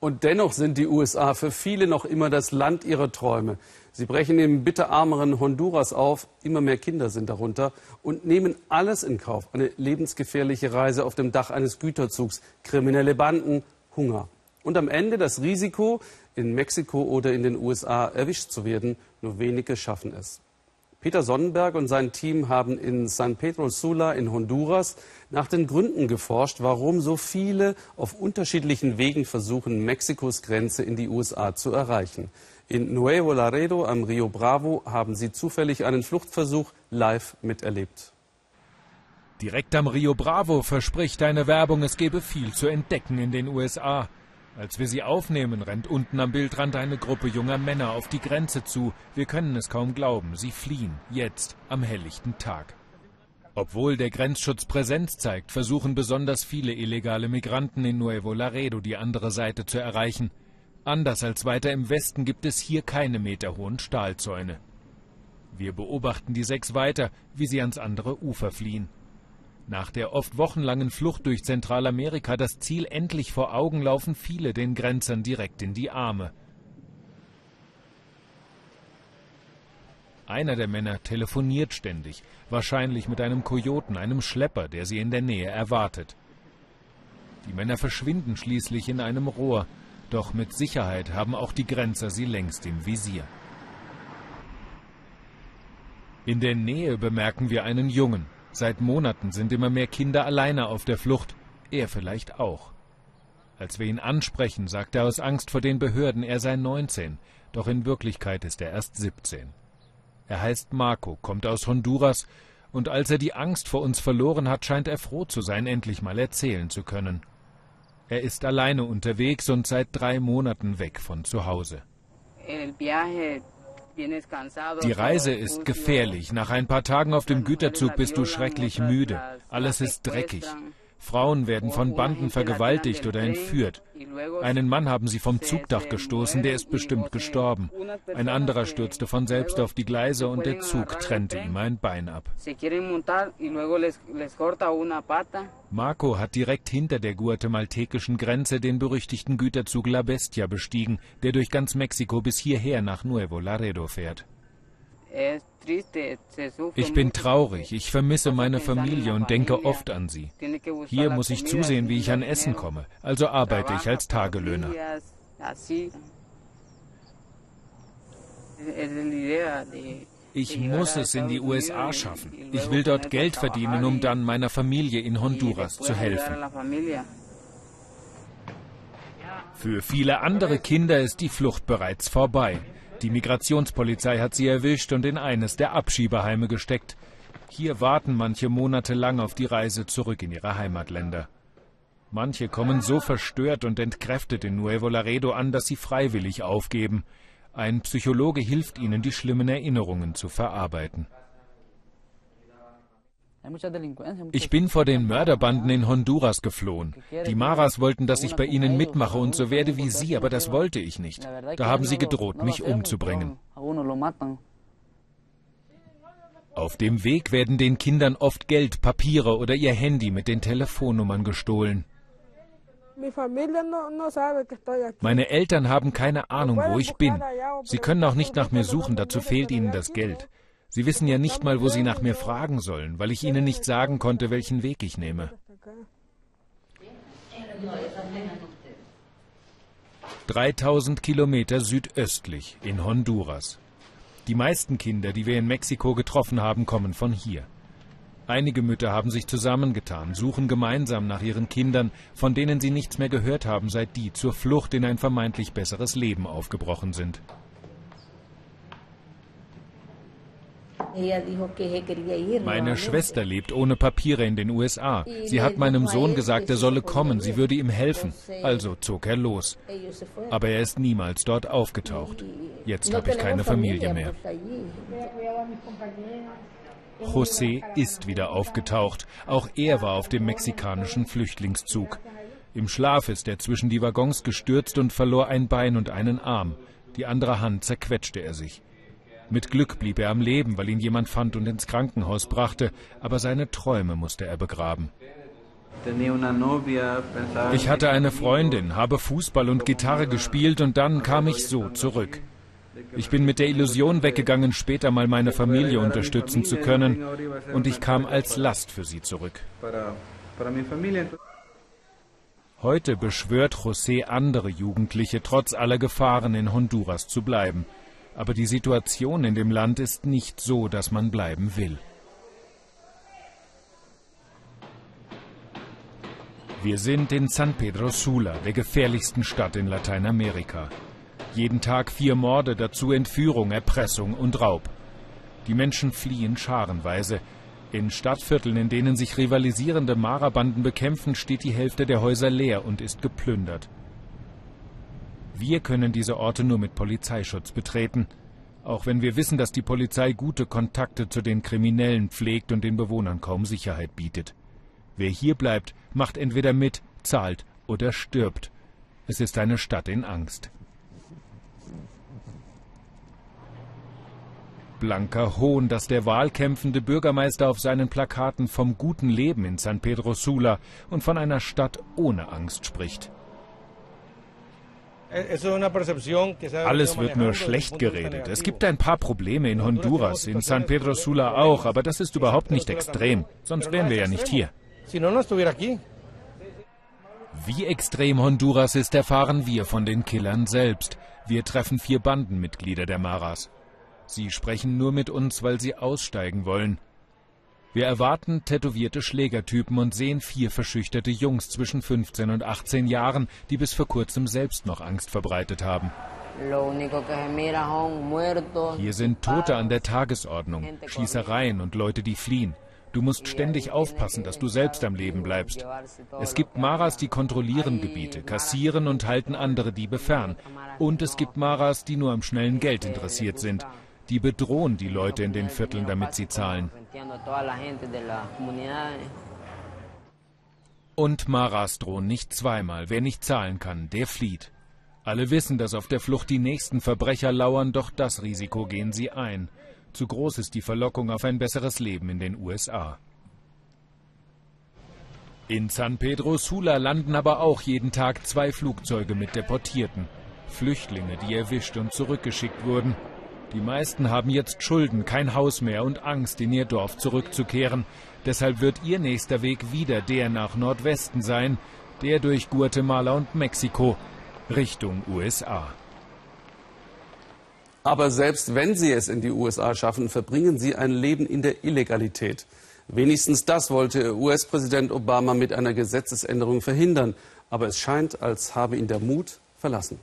Und dennoch sind die USA für viele noch immer das Land ihrer Träume. Sie brechen im bitterarmeren Honduras auf, immer mehr Kinder sind darunter und nehmen alles in Kauf. Eine lebensgefährliche Reise auf dem Dach eines Güterzugs, kriminelle Banden, Hunger. Und am Ende das Risiko, in Mexiko oder in den USA erwischt zu werden. Nur wenige schaffen es. Peter Sonnenberg und sein Team haben in San Pedro Sula in Honduras nach den Gründen geforscht, warum so viele auf unterschiedlichen Wegen versuchen, Mexikos Grenze in die USA zu erreichen. In Nuevo Laredo am Rio Bravo haben sie zufällig einen Fluchtversuch live miterlebt. Direkt am Rio Bravo verspricht eine Werbung, es gebe viel zu entdecken in den USA. Als wir sie aufnehmen, rennt unten am Bildrand eine Gruppe junger Männer auf die Grenze zu. Wir können es kaum glauben. Sie fliehen, jetzt, am helllichten Tag. Obwohl der Grenzschutz Präsenz zeigt, versuchen besonders viele illegale Migranten in Nuevo Laredo die andere Seite zu erreichen. Anders als weiter im Westen gibt es hier keine meterhohen Stahlzäune. Wir beobachten die sechs weiter, wie sie ans andere Ufer fliehen. Nach der oft wochenlangen Flucht durch Zentralamerika das Ziel endlich vor Augen laufen viele den Grenzern direkt in die Arme. Einer der Männer telefoniert ständig, wahrscheinlich mit einem Kojoten, einem Schlepper, der sie in der Nähe erwartet. Die Männer verschwinden schließlich in einem Rohr, doch mit Sicherheit haben auch die Grenzer sie längst im Visier. In der Nähe bemerken wir einen Jungen, Seit Monaten sind immer mehr Kinder alleine auf der Flucht, er vielleicht auch. Als wir ihn ansprechen, sagt er aus Angst vor den Behörden, er sei 19, doch in Wirklichkeit ist er erst 17. Er heißt Marco, kommt aus Honduras, und als er die Angst vor uns verloren hat, scheint er froh zu sein, endlich mal erzählen zu können. Er ist alleine unterwegs und seit drei Monaten weg von zu Hause. Die Reise ist gefährlich. Nach ein paar Tagen auf dem Güterzug bist du schrecklich müde. Alles ist dreckig. Frauen werden von Banden vergewaltigt oder entführt. Einen Mann haben sie vom Zugdach gestoßen, der ist bestimmt gestorben. Ein anderer stürzte von selbst auf die Gleise und der Zug trennte ihm ein Bein ab. Marco hat direkt hinter der guatemaltekischen Grenze den berüchtigten Güterzug La Bestia bestiegen, der durch ganz Mexiko bis hierher nach Nuevo Laredo fährt. Ich bin traurig, ich vermisse meine Familie und denke oft an sie. Hier muss ich zusehen, wie ich an Essen komme, also arbeite ich als Tagelöhner. Ich muss es in die USA schaffen. Ich will dort Geld verdienen, um dann meiner Familie in Honduras zu helfen. Für viele andere Kinder ist die Flucht bereits vorbei. Die Migrationspolizei hat sie erwischt und in eines der Abschiebeheime gesteckt. Hier warten manche Monate lang auf die Reise zurück in ihre Heimatländer. Manche kommen so verstört und entkräftet in Nuevo Laredo an, dass sie freiwillig aufgeben. Ein Psychologe hilft ihnen, die schlimmen Erinnerungen zu verarbeiten. Ich bin vor den Mörderbanden in Honduras geflohen. Die Maras wollten, dass ich bei ihnen mitmache und so werde wie sie, aber das wollte ich nicht. Da haben sie gedroht, mich umzubringen. Auf dem Weg werden den Kindern oft Geld, Papiere oder ihr Handy mit den Telefonnummern gestohlen. Meine Eltern haben keine Ahnung, wo ich bin. Sie können auch nicht nach mir suchen, dazu fehlt ihnen das Geld. Sie wissen ja nicht mal, wo Sie nach mir fragen sollen, weil ich Ihnen nicht sagen konnte, welchen Weg ich nehme. 3000 Kilometer südöstlich in Honduras. Die meisten Kinder, die wir in Mexiko getroffen haben, kommen von hier. Einige Mütter haben sich zusammengetan, suchen gemeinsam nach ihren Kindern, von denen sie nichts mehr gehört haben, seit die zur Flucht in ein vermeintlich besseres Leben aufgebrochen sind. Meine Schwester lebt ohne Papiere in den USA. Sie hat meinem Sohn gesagt, er solle kommen, sie würde ihm helfen. Also zog er los. Aber er ist niemals dort aufgetaucht. Jetzt habe ich keine Familie mehr. José ist wieder aufgetaucht. Auch er war auf dem mexikanischen Flüchtlingszug. Im Schlaf ist er zwischen die Waggons gestürzt und verlor ein Bein und einen Arm. Die andere Hand zerquetschte er sich. Mit Glück blieb er am Leben, weil ihn jemand fand und ins Krankenhaus brachte, aber seine Träume musste er begraben. Ich hatte eine Freundin, habe Fußball und Gitarre gespielt und dann kam ich so zurück. Ich bin mit der Illusion weggegangen, später mal meine Familie unterstützen zu können und ich kam als Last für sie zurück. Heute beschwört José andere Jugendliche, trotz aller Gefahren in Honduras zu bleiben. Aber die Situation in dem Land ist nicht so, dass man bleiben will. Wir sind in San Pedro Sula, der gefährlichsten Stadt in Lateinamerika. Jeden Tag vier Morde, dazu Entführung, Erpressung und Raub. Die Menschen fliehen scharenweise. In Stadtvierteln, in denen sich rivalisierende Mara-Banden bekämpfen, steht die Hälfte der Häuser leer und ist geplündert. Wir können diese Orte nur mit Polizeischutz betreten, auch wenn wir wissen, dass die Polizei gute Kontakte zu den Kriminellen pflegt und den Bewohnern kaum Sicherheit bietet. Wer hier bleibt, macht entweder mit, zahlt oder stirbt. Es ist eine Stadt in Angst. Blanker Hohn, dass der wahlkämpfende Bürgermeister auf seinen Plakaten vom guten Leben in San Pedro Sula und von einer Stadt ohne Angst spricht. Alles wird nur schlecht geredet. Es gibt ein paar Probleme in Honduras, in San Pedro Sula auch, aber das ist überhaupt nicht extrem. Sonst wären wir ja nicht hier. Wie extrem Honduras ist, erfahren wir von den Killern selbst. Wir treffen vier Bandenmitglieder der Maras. Sie sprechen nur mit uns, weil sie aussteigen wollen. Wir erwarten tätowierte Schlägertypen und sehen vier verschüchterte Jungs zwischen 15 und 18 Jahren, die bis vor kurzem selbst noch Angst verbreitet haben. Hier sind Tote an der Tagesordnung, Schießereien und Leute, die fliehen. Du musst ständig aufpassen, dass du selbst am Leben bleibst. Es gibt Maras, die kontrollieren Gebiete, kassieren und halten andere Diebe fern. Und es gibt Maras, die nur am schnellen Geld interessiert sind. Die bedrohen die Leute in den Vierteln, damit sie zahlen. Und Maras drohen nicht zweimal. Wer nicht zahlen kann, der flieht. Alle wissen, dass auf der Flucht die nächsten Verbrecher lauern, doch das Risiko gehen sie ein. Zu groß ist die Verlockung auf ein besseres Leben in den USA. In San Pedro Sula landen aber auch jeden Tag zwei Flugzeuge mit Deportierten. Flüchtlinge, die erwischt und zurückgeschickt wurden. Die meisten haben jetzt Schulden, kein Haus mehr und Angst, in ihr Dorf zurückzukehren. Deshalb wird ihr nächster Weg wieder der nach Nordwesten sein, der durch Guatemala und Mexiko Richtung USA. Aber selbst wenn sie es in die USA schaffen, verbringen sie ein Leben in der Illegalität. Wenigstens das wollte US-Präsident Obama mit einer Gesetzesänderung verhindern. Aber es scheint, als habe ihn der Mut verlassen.